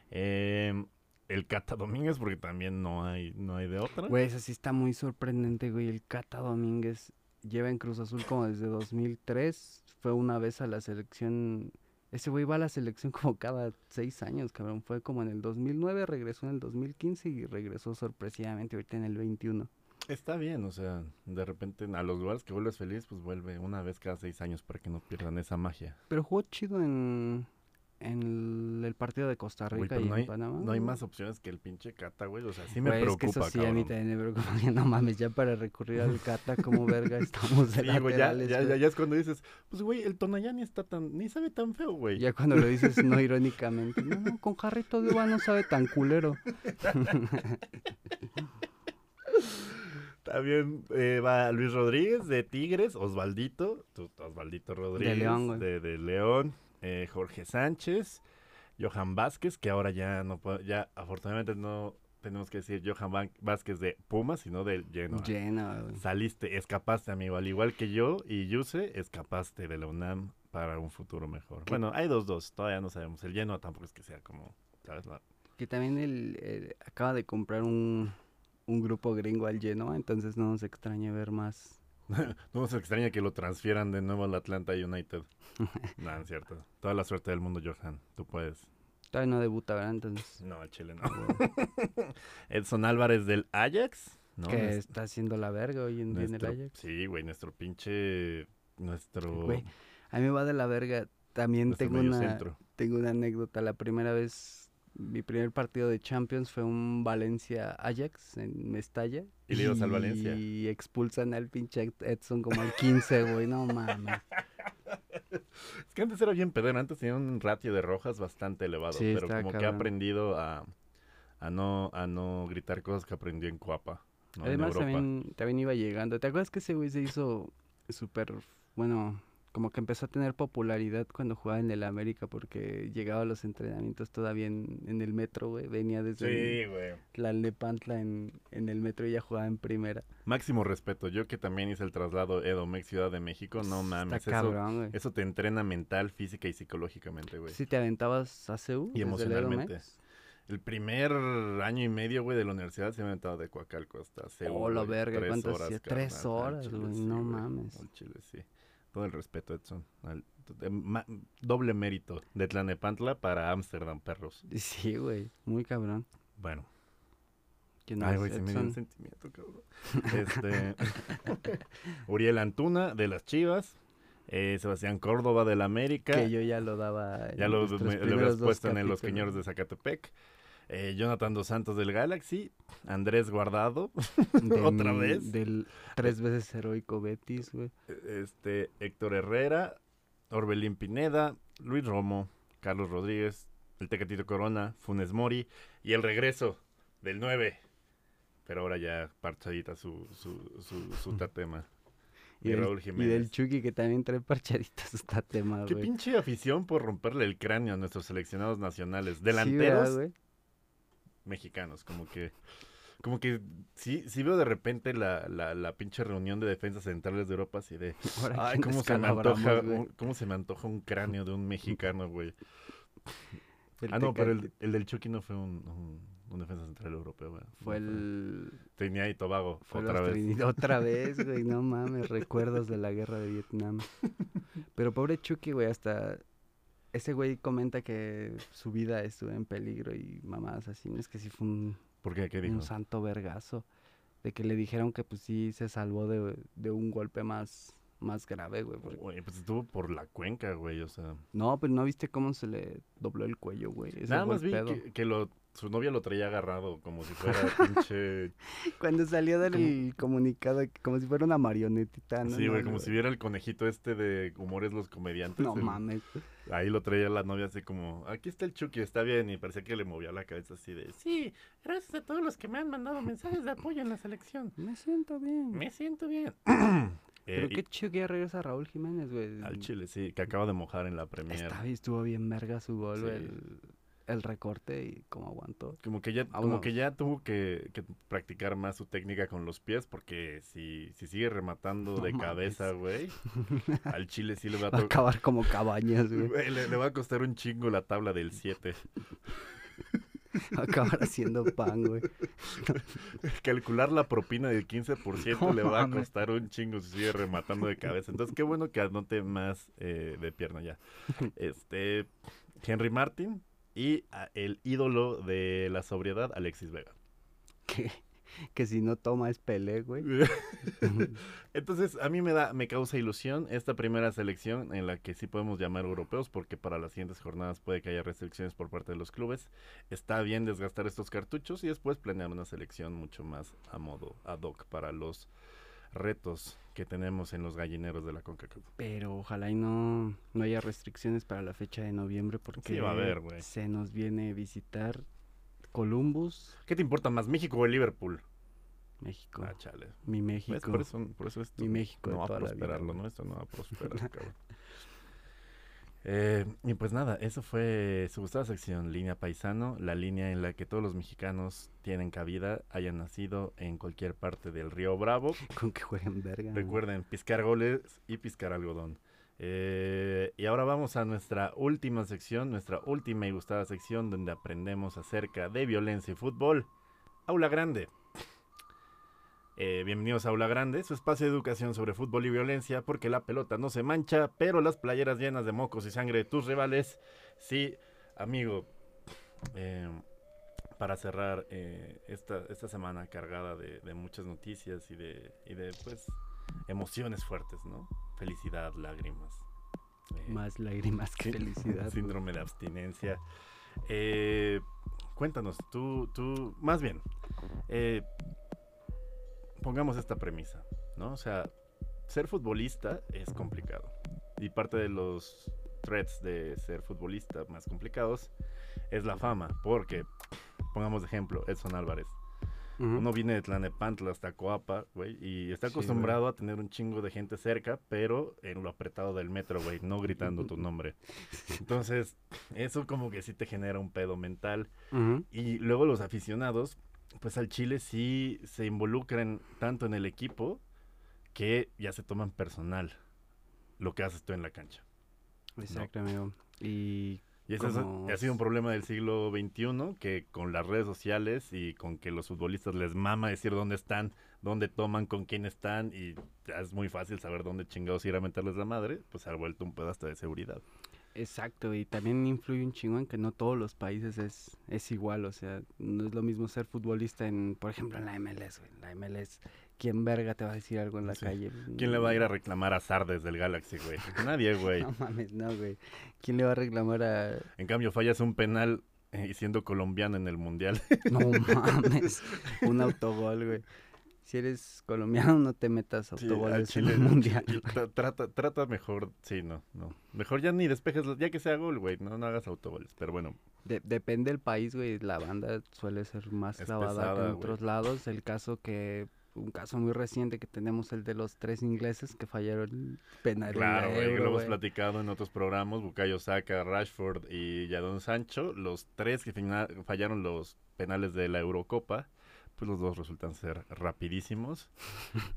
Eh, el Cata Domínguez, porque también no hay, no hay de otra. Güey, eso sí está muy sorprendente, güey. El Cata Domínguez lleva en Cruz Azul como desde 2003. Fue una vez a la selección. Ese güey va a la selección como cada seis años, cabrón. Fue como en el 2009, regresó en el 2015 y regresó sorpresivamente ahorita en el 21. Está bien, o sea, de repente a los lugares que vuelves feliz, pues vuelve una vez cada seis años para que no pierdan esa magia. Pero jugó chido en, en el, partido de Costa Rica y no en hay, Panamá. no hay más opciones que el pinche Cata, güey. O sea, sí me Güey, preocupa, es que eso sí, a mí también me preocupa. No mames, ya para recurrir al Cata, como verga estamos de Sí, güey, ya, laterales, ya, güey. ya, ya es cuando dices, pues, güey, el Tonayán ni está tan, ni sabe tan feo, güey. Ya cuando lo dices no irónicamente. No, no, con jarrito de uva no sabe tan culero. También eh, va Luis Rodríguez de Tigres, Osvaldito, Osvaldito Rodríguez León, güey. de, de León, eh, Jorge Sánchez, Johan Vázquez, que ahora ya no ya afortunadamente no tenemos que decir Johan Vázquez de Pumas, sino del Genoa. Llena, güey. Saliste, escapaste, amigo, al igual que yo y Yuse, escapaste de la UNAM para un futuro mejor. Bueno, hay dos, dos, todavía no sabemos. El Genoa tampoco es que sea como, Que también el, acaba de comprar un, un grupo gringo al Genoa, entonces no nos extraña ver más no se extraña que lo transfieran de nuevo al Atlanta United. no, es cierto. Toda la suerte del mundo, Johan. Tú puedes. Todavía no debuta, ¿verdad? Entonces. No, el Chile no. Edson Álvarez del Ajax. No, que está haciendo la verga hoy en día en el Ajax. Sí, güey, nuestro pinche. Nuestro. Güey, a mí me va de la verga. También tengo una, tengo una anécdota. La primera vez, mi primer partido de Champions fue un Valencia-Ajax en Mestalla. Y le ibas al Valencia. Y expulsan al pinche Edson como al 15, güey. No mames. Es que antes era bien pedero, antes tenía un ratio de rojas bastante elevado, pero como que ha aprendido a, a, no, a no gritar cosas que aprendió en Cuapa. Además también, también iba llegando. ¿Te acuerdas que ese güey se hizo súper, bueno, como que empezó a tener popularidad cuando jugaba en el América porque llegaba a los entrenamientos todavía en, el metro, güey. Venía desde la Lepantla en, en el metro y ya jugaba en primera. Máximo respeto. Yo que también hice el traslado Edomex Ciudad de México, no mames. eso, eso te entrena mental, física y psicológicamente, güey. Si te aventabas a CEU. Y emocionalmente. El primer año y medio, güey, de la universidad se me aventado de Coacalco hasta CEU. Oh, la verga, ¿cuánto hacía? Tres horas, güey, no mames. Chile, sí. Todo el respeto, Edson. doble mérito de Tlanepantla para Ámsterdam, perros. Sí, güey. Muy cabrón. Bueno. Ay, güey, se me dio un sentimiento, cabrón. Este, Uriel Antuna, de las Chivas. Eh, Sebastián Córdoba, del América. Que yo ya lo daba. Ya lo, habías puesto en Los Queñores de Zacatepec. Eh, Jonathan Dos Santos del Galaxy, Andrés Guardado, otra vez. Del tres veces heroico Betis, güey. Este, Héctor Herrera, Orbelín Pineda, Luis Romo, Carlos Rodríguez, el Tecatito Corona, Funes Mori y el regreso del 9. Pero ahora ya parchadita su, su, su, su tatema. Y, Raúl Jiménez. Y del Chucky que también trae parchaditas su tatema, Qué pinche afición por romperle el cráneo a nuestros seleccionados nacionales. Delanteros mexicanos, como que como que sí, sí veo de repente la, la, la pinche reunión de defensas centrales de Europa así de, ay, cómo se, me antoja, un, cómo se me antoja un cráneo de un mexicano, güey. ah, no, pero el, el, del Chucky no fue un, un, defensa central europeo, güey. Fue el... Tenía y Tobago, otra vez. Otra vez, güey, no mames, recuerdos de la guerra de Vietnam. Pero pobre Chucky, güey, hasta ese güey comenta que su vida estuvo en peligro y mamadas así. Es que sí fue un, ¿Por qué? ¿Qué dijo? un santo vergazo. De que le dijeron que pues sí se salvó de, de un golpe más, más grave, güey. Güey, pues estuvo por la cuenca, güey, o sea. No, pero no viste cómo se le dobló el cuello, güey. Nada más vi que, que, lo su novia lo traía agarrado como si fuera pinche... Cuando salió del comunicado, como si fuera una marionetita, ¿no? Sí, güey, como si viera el conejito este de humores los comediantes. No mames. Ahí lo traía la novia así como, aquí está el Chucky, está bien, y parecía que le movía la cabeza así de, sí, gracias a todos los que me han mandado mensajes de apoyo en la selección. Me siento bien. Me siento bien. Pero eh, qué chido que ya regresa Raúl Jiménez, güey. Al Chile, sí, que acaba de mojar en la Premier. Está, estuvo bien verga su gol, el el recorte y cómo aguantó. Como que ya, como que ya tuvo que, practicar más su técnica con los pies, porque si, si sigue rematando de cabeza, güey, al Chile sí le va a, acabar como cabañas, güey. Le, va a costar un chingo la tabla del 7. acabar haciendo pan, güey. Calcular la propina del 15% le va a costar un chingo si sigue rematando de cabeza. Entonces, qué bueno que anote más eh, de pierna ya. Este, Henry Martin, y el ídolo de la sobriedad, Alexis Vega. Que, que si no toma es Pelé, güey. Entonces, a mí me da, me causa ilusión esta primera selección en la que sí podemos llamar europeos, porque para las siguientes jornadas puede que haya restricciones por parte de los clubes. Está bien desgastar estos cartuchos y después planear una selección mucho más a modo ad hoc para los retos que tenemos en los gallineros de la CONCACAF. Pero ojalá y no, no haya restricciones para la fecha de noviembre porque va a haber, se nos viene a visitar Columbus. ¿Qué te importa más, México o Liverpool? México. Ah, chale. Mi México. Por eso, por eso Mi México no va a prosperar, lo nuestro no va a prosperar, cabrón. Eh, y pues nada, eso fue su gustada sección, Línea Paisano, la línea en la que todos los mexicanos tienen cabida, hayan nacido en cualquier parte del río Bravo. Con que jueguen verga. Recuerden, piscar goles y piscar algodón. Eh, y ahora vamos a nuestra última sección, nuestra última y gustada sección donde aprendemos acerca de violencia y fútbol. Aula Grande. Eh, bienvenidos a Aula Grande, su espacio de educación sobre fútbol y violencia, porque la pelota no se mancha, pero las playeras llenas de mocos y sangre de tus rivales. Sí, amigo, eh, para cerrar eh, esta, esta semana cargada de, de muchas noticias y de, y de, pues, emociones fuertes, ¿no? Felicidad, lágrimas. eh, Más lágrimas que felicidad. Síndrome de abstinencia. Eh, cuéntanos, tú, tú, más bien, eh, pongamos esta premisa, ¿no? O sea, ser futbolista es complicado. Y parte de los threats de ser futbolista más complicados es la fama, porque, pongamos de ejemplo, Edson Álvarez. Ujú. Uno viene de Tlanepantla hasta Coapa, güey, y está Sí, acostumbrado a tener un chingo de gente cerca, pero en lo apretado del metro, güey, no gritando tu nombre. Entonces, eso como que sí te genera un pedo mental. Y luego los aficionados, pues al Chile sí se involucran tanto en el equipo que ya se toman personal lo que haces tú en la cancha. Exacto, amigo. Y Y ese es- Como ha sido un problema del siglo XXI, que con las redes sociales y con que los futbolistas les mama decir dónde están, dónde toman, con quién están, y ya es muy fácil saber dónde chingados ir a meterles la madre, pues se ha vuelto un hasta de seguridad. Exacto, y también influye un chingo en que no todos los países es, es igual, o sea, no es lo mismo ser futbolista en, por ejemplo, en la MLS, güey. La MLS, ¿quién verga te va a decir algo en la Sí. calle? ¿Quién le va a ir a reclamar a Sardes del Galaxy, güey? Nadie, güey. No mames, no, güey. ¿Quién le va a reclamar a...? En cambio, fallas un penal eh, y siendo colombiano en el Mundial. No mames, un autogol, güey. Si eres colombiano, no te metas autogoles al en el al mundial. Trata, trata mejor, sí, no, no. Mejor ya ni despejes, ya que sea gol, güey, no, no hagas autogoles. Pero bueno, De- depende del país, güey. La banda suele ser más clavada que en otros lados. El caso que, un caso muy reciente que tenemos, el de los tres ingleses que fallaron penal. en la Claro, güey, lo hemos platicado en otros programas, Bukayo Saka, Rashford y Jadon Sancho, los tres que fallaron los penales de la Eurocopa, pues los dos resultan ser rapidísimos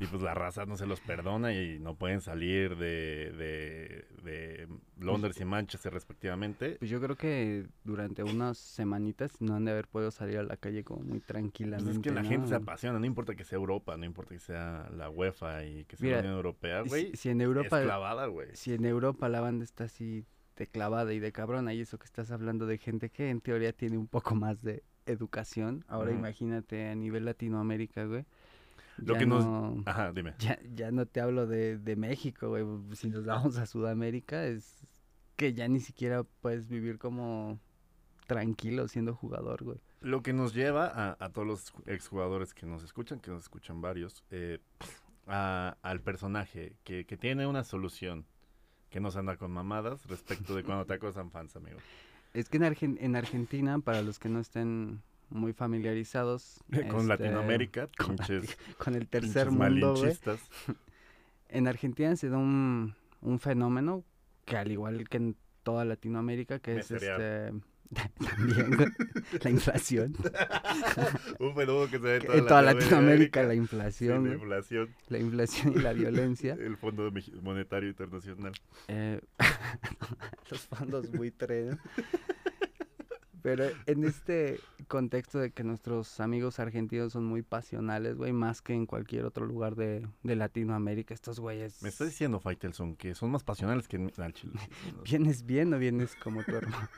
y pues la raza no se los perdona y no pueden salir de, de, de Londres y Manchester respectivamente. Pues yo creo que durante unas semanitas no han de haber podido salir a la calle como muy Pues tranquilamente. es que la ¿no? gente se apasiona, no importa que sea Europa, no importa que sea la UEFA y que sea Mira, la Unión Europea, Si- güey, si, en es Europa, clavada, güey. si en Europa la banda está así de clavada y de cabrona, y eso que estás hablando de gente que en teoría tiene un poco más de educación, ahora imagínate a nivel Latinoamérica, güey. Lo ya que nos- no- Ajá, dime. Ya, ya no te hablo de, de México, güey. Si nos vamos a Sudamérica, es que ya ni siquiera puedes vivir como tranquilo siendo jugador, güey. Lo que nos lleva a, a todos los exjugadores que nos escuchan, que nos escuchan varios, eh, a- al personaje que, que tiene una solución, que nos anda con mamadas respecto de cuando te acosan fans, amigo. Es que en, Argen- en Argentina, para los que no estén muy familiarizados con este, Latinoamérica, con pinches, con el tercer mundo. En Argentina se da un, un fenómeno que al igual que en toda Latinoamérica, que es este también güey, la inflación. Un fenómeno que se ve en toda, en toda Latinoamérica la Sí, inflación, la inflación, la inflación y la violencia. el Fondo Monetario Internacional. Eh, los fondos buitre, ¿no? Pero en este contexto de que nuestros amigos argentinos son muy pasionales, güey, más que en cualquier otro lugar de, de Latinoamérica, estos güeyes... Me estás diciendo, Faitelson, que son más pasionales que en Chile. ¿Vienes bien o vienes como tu hermano?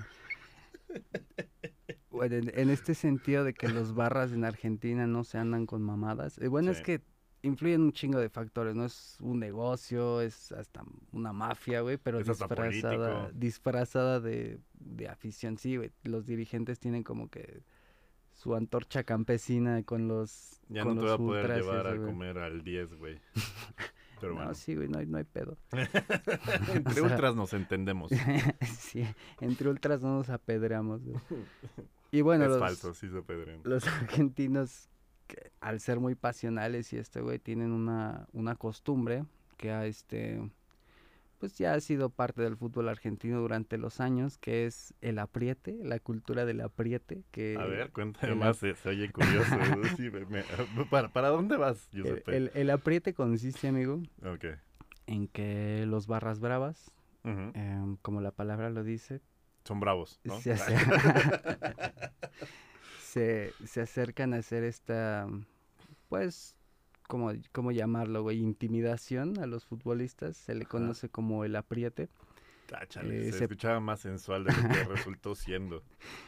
Bueno, en, en este sentido de que los barras en Argentina no se andan con mamadas. eh, bueno, es que influyen un chingo de factores, ¿no? Es un negocio, es hasta una mafia, güey, pero Es disfrazada, disfrazada de, de afición. Sí, güey, los dirigentes tienen como que su antorcha campesina con los Ya con no te voy a poder llevar a comer al 10, güey. Pero bueno, No, sí, güey, no hay, no hay pedo. entre o sea- ultras nos entendemos. sí, entre ultras no nos apedreamos. güey. Y bueno, es los, falso, sí se los argentinos, que, al ser muy pasionales y este, güey, tienen una, una costumbre que ha, este, pues ya ha sido parte del fútbol argentino durante los años, que es el apriete, la cultura del apriete, que... A ver, cuéntame más, se, se oye curioso. sí, me- me- ¿para, ¿Para dónde vas, El, Giuseppe? el- el apriete consiste, amigo, Ok. en que los barras bravas, em, como la palabra lo dice, Son bravos, ¿no? se, se acercan a hacer esta, pues, ¿cómo, cómo llamarlo, güey? Intimidación a los futbolistas, se le Ajá. conoce como el apriete. Ah, Eh, se, se- escuchaba más sensual de lo que resultó siendo.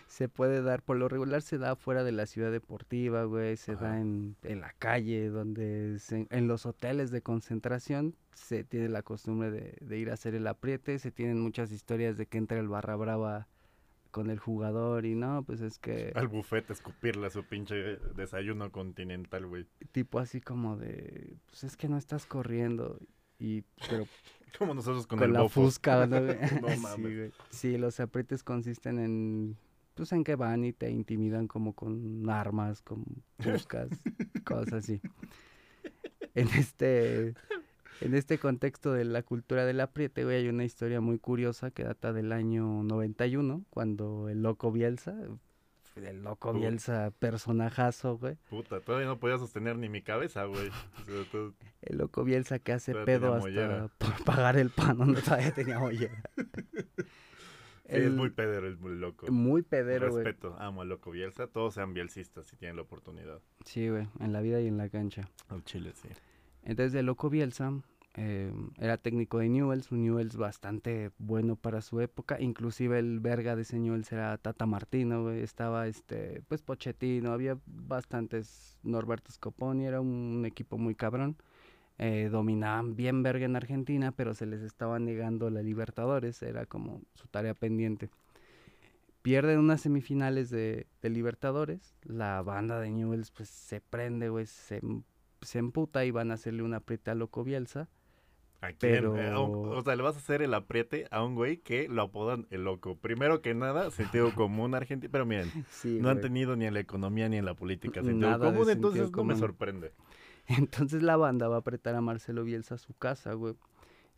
Se puede dar, por lo regular se da fuera de la ciudad deportiva, güey, se Ajá. da en, en la calle, donde se- en los hoteles de concentración se tiene la costumbre de, de ir a hacer el apriete, se tienen muchas historias de que entra el barra brava con el jugador y no, pues es que Al bufete escupirle a su pinche desayuno continental, güey. tipo así como de, pues es que no estás corriendo y pero Como nosotros con, con, el la bofo. fusca, ¿no, güey? No Sí, mames. güey. Sí, los aprietes consisten en, pues en que van y te intimidan como con armas, con fuscas, cosas así. En este, en este contexto de la cultura del apriete, güey, hay una historia muy curiosa que data del año 91, cuando el loco Bielsa, el loco. Bielsa personajazo, güey, Puta, todavía no podía sostener ni mi cabeza, güey. O sea, todo- el loco Bielsa que hace Todavía pedo hasta mollera. por pagar el pan, donde todavía tenía mollera. Sí, es El- muy pedero el muy loco. Muy pedero, güey. Respeto, amo al loco Bielsa. Todos sean bielsistas si tienen la oportunidad. Sí, güey, en la vida y en la cancha. Al Chile, sí. Entonces, el loco Bielsa eh, era técnico de Newells, un Newells bastante bueno para su época. Inclusive el verga de ese Newells era Tata Martino. Estaba, este, pues, Pochettino, había bastantes Norberto Scoponi, era un equipo muy cabrón. Eh, dominaban bien verga en Argentina, pero se les estaba negando la Libertadores, era como su tarea pendiente. Pierden unas semifinales de, de Libertadores, la banda de Newells pues se prende, güey, se, em- se emputa y van a hacerle una aprieta a Loco Bielsa. ¿A quién? Pero- Eh, a un- o sea, le vas a hacer el apriete a un güey que lo apodan el loco. Primero que nada, sentido común argentino. Pero miren, Sí, no han tenido ni en la economía ni en la política sentido Nada común, sentido entonces no me sorprende. Entonces la banda va a apretar a Marcelo Bielsa a su casa, güey.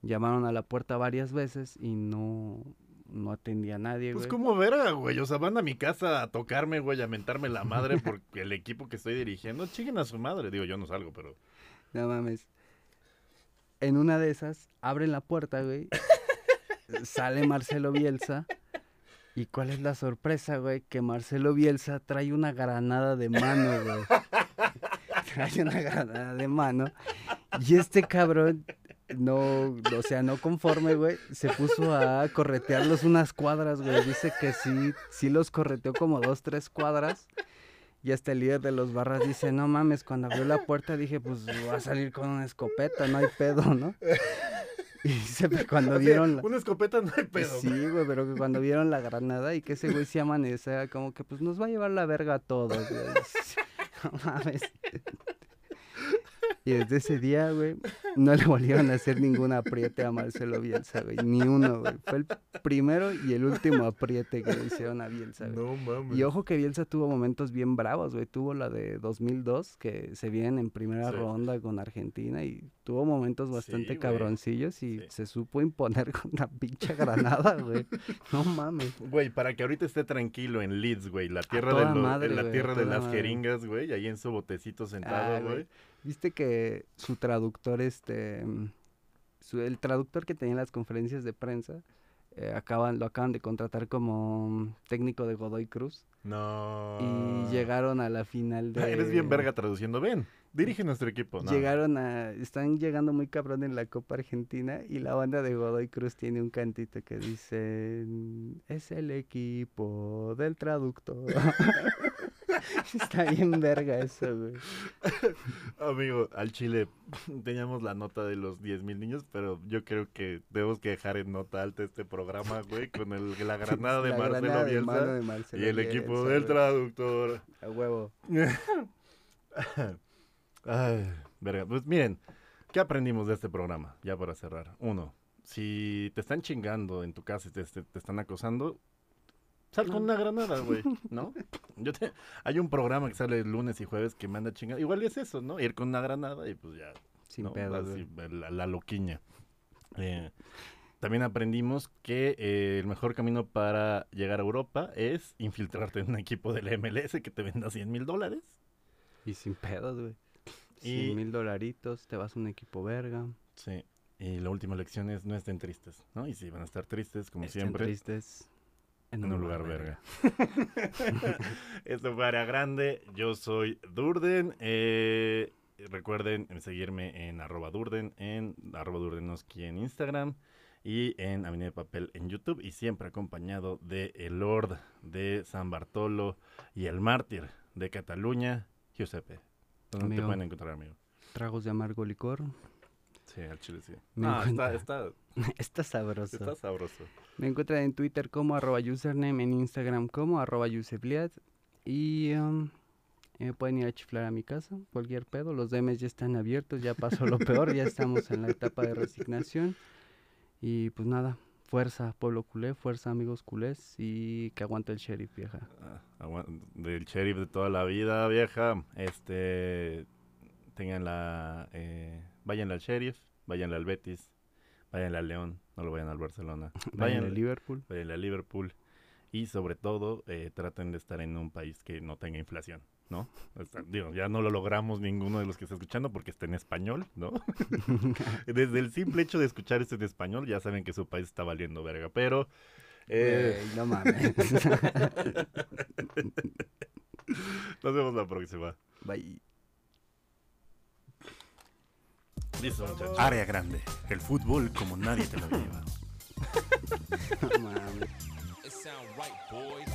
Llamaron a la puerta varias veces y no, no atendía a nadie, Pues güey. como verga, güey. O sea, van a mi casa a tocarme, güey, a mentarme la madre porque el equipo que estoy dirigiendo, chinguen a su madre. Digo, yo no salgo, pero... No mames. En una de esas, abren la puerta, güey. sale Marcelo Bielsa. ¿Y cuál es la sorpresa, güey? Que Marcelo Bielsa trae una granada de mano, güey. trae una granada de mano. Y este cabrón, no, o sea, no conforme, güey, se puso a corretearlos unas cuadras, güey. Dice que sí, sí los correteó como dos, tres cuadras. Y hasta el líder de los barras dice, no mames, cuando abrió la puerta dije, pues va a salir con una escopeta, no hay pedo, ¿no? Y dice, pero cuando vieron la... Una escopeta no hay pedo. Sí, güey, pero que cuando vieron la granada y que ese güey se amanece, como que pues nos va a llevar la verga a todos, güey. No mames. Y desde ese día, güey, no le volvieron a hacer ningún apriete a Marcelo Bielsa, güey. Ni uno, güey. Fue el primero y el último apriete que le hicieron a Bielsa, güey. No mames. Y ojo que Bielsa tuvo momentos bien bravos, güey. Tuvo la de 2002, que se vienen en primera Sí. ronda con Argentina y tuvo momentos bastante cabroncillos y Sí. se supo imponer con la pinche granada, güey. No mames. Güey, para que ahorita esté tranquilo en Leeds, güey, la tierra, de, toda lo- madre, en la tierra de las madre. jeringas, güey, ahí en su botecito sentado, Ah, güey. güey. Viste que su traductor, este, mm, su- el traductor que tenía en las conferencias de prensa, eh, acaban, lo acaban de contratar como mm, técnico de Godoy Cruz No. y llegaron a la final de... Eres bien verga traduciendo. Ven, dirige nuestro equipo. No. Llegaron a, están llegando muy cabrón en la Copa Argentina y la banda de Godoy Cruz tiene un cantito que dice, es el equipo del traductor. Está bien verga eso, güey. Amigo, al Chile teníamos la nota de los 10 mil niños, pero yo creo que tenemos que dejar en nota alta este programa, güey, con el, la granada de La Marcelo granada de Bielsa de Marcelo y el equipo del güey. traductor. A huevo. Ay, verga. Pues miren, ¿qué aprendimos de este programa? Ya para cerrar. Uno, si te están chingando en tu casa y te, te- te están acosando, sal con una granada, güey, ¿no? Yo te, hay un programa que sale lunes y jueves que me anda chingando. Igual es eso, ¿no? Ir con una granada y pues ya. Sin ¿no? pedo, Así, la, la loquiña. Eh, también aprendimos que eh, el mejor camino para llegar a Europa es infiltrarte en un equipo del MLS que te venda 100 mil dólares. Y sin pedos, güey. Y- 100 mil dolaritos, te vas a un equipo verga. Sí. Y la última lección es no estén tristes, ¿no? Y si van a estar tristes, como Estén siempre, tristes en un lugar verga. Esto fue Área Grande. Yo soy Durden. eh, recuerden seguirme en arroba Durden, en arroba Durdenoski en Instagram y en Avenida de Papel en YouTube y siempre acompañado de El Lord de San Bartolo y el Mártir de Cataluña, Giuseppe. ¿Dónde te pueden encontrar, amigo? Tragos de amargo licor. Sí, al chile sí. Me encuentra- está, está, Está sabroso. está sabroso. Me encuentran en Twitter como arroba username, en Instagram como arroba yusebliat. Y um, eh, pueden ir a chiflar a mi casa, cualquier pedo. Los DMs ya están abiertos, ya pasó lo peor, ya estamos en la etapa de resignación. Y pues nada, fuerza pueblo culé, fuerza amigos culés y que aguante el sheriff vieja. Ah, del sheriff de toda la vida, vieja. Este, tengan la, eh, váyanle al sheriff, váyanle al Betis, váyanle al León, no lo vayan al Barcelona. Vayan a Váyanle, Liverpool. váyanle al Liverpool y sobre todo eh, traten de estar en un país que no tenga inflación, ¿no? O sea, digo, ya no lo logramos ninguno de los que está escuchando porque está en español, ¿no? Desde el simple hecho de escuchar esto en español ya saben que su país está valiendo verga, pero... eh, no mames. nos vemos la próxima. Bye. Listo, muchachos. Área grande. El fútbol como nadie te lo había llevado. No mames. It sound right, boys.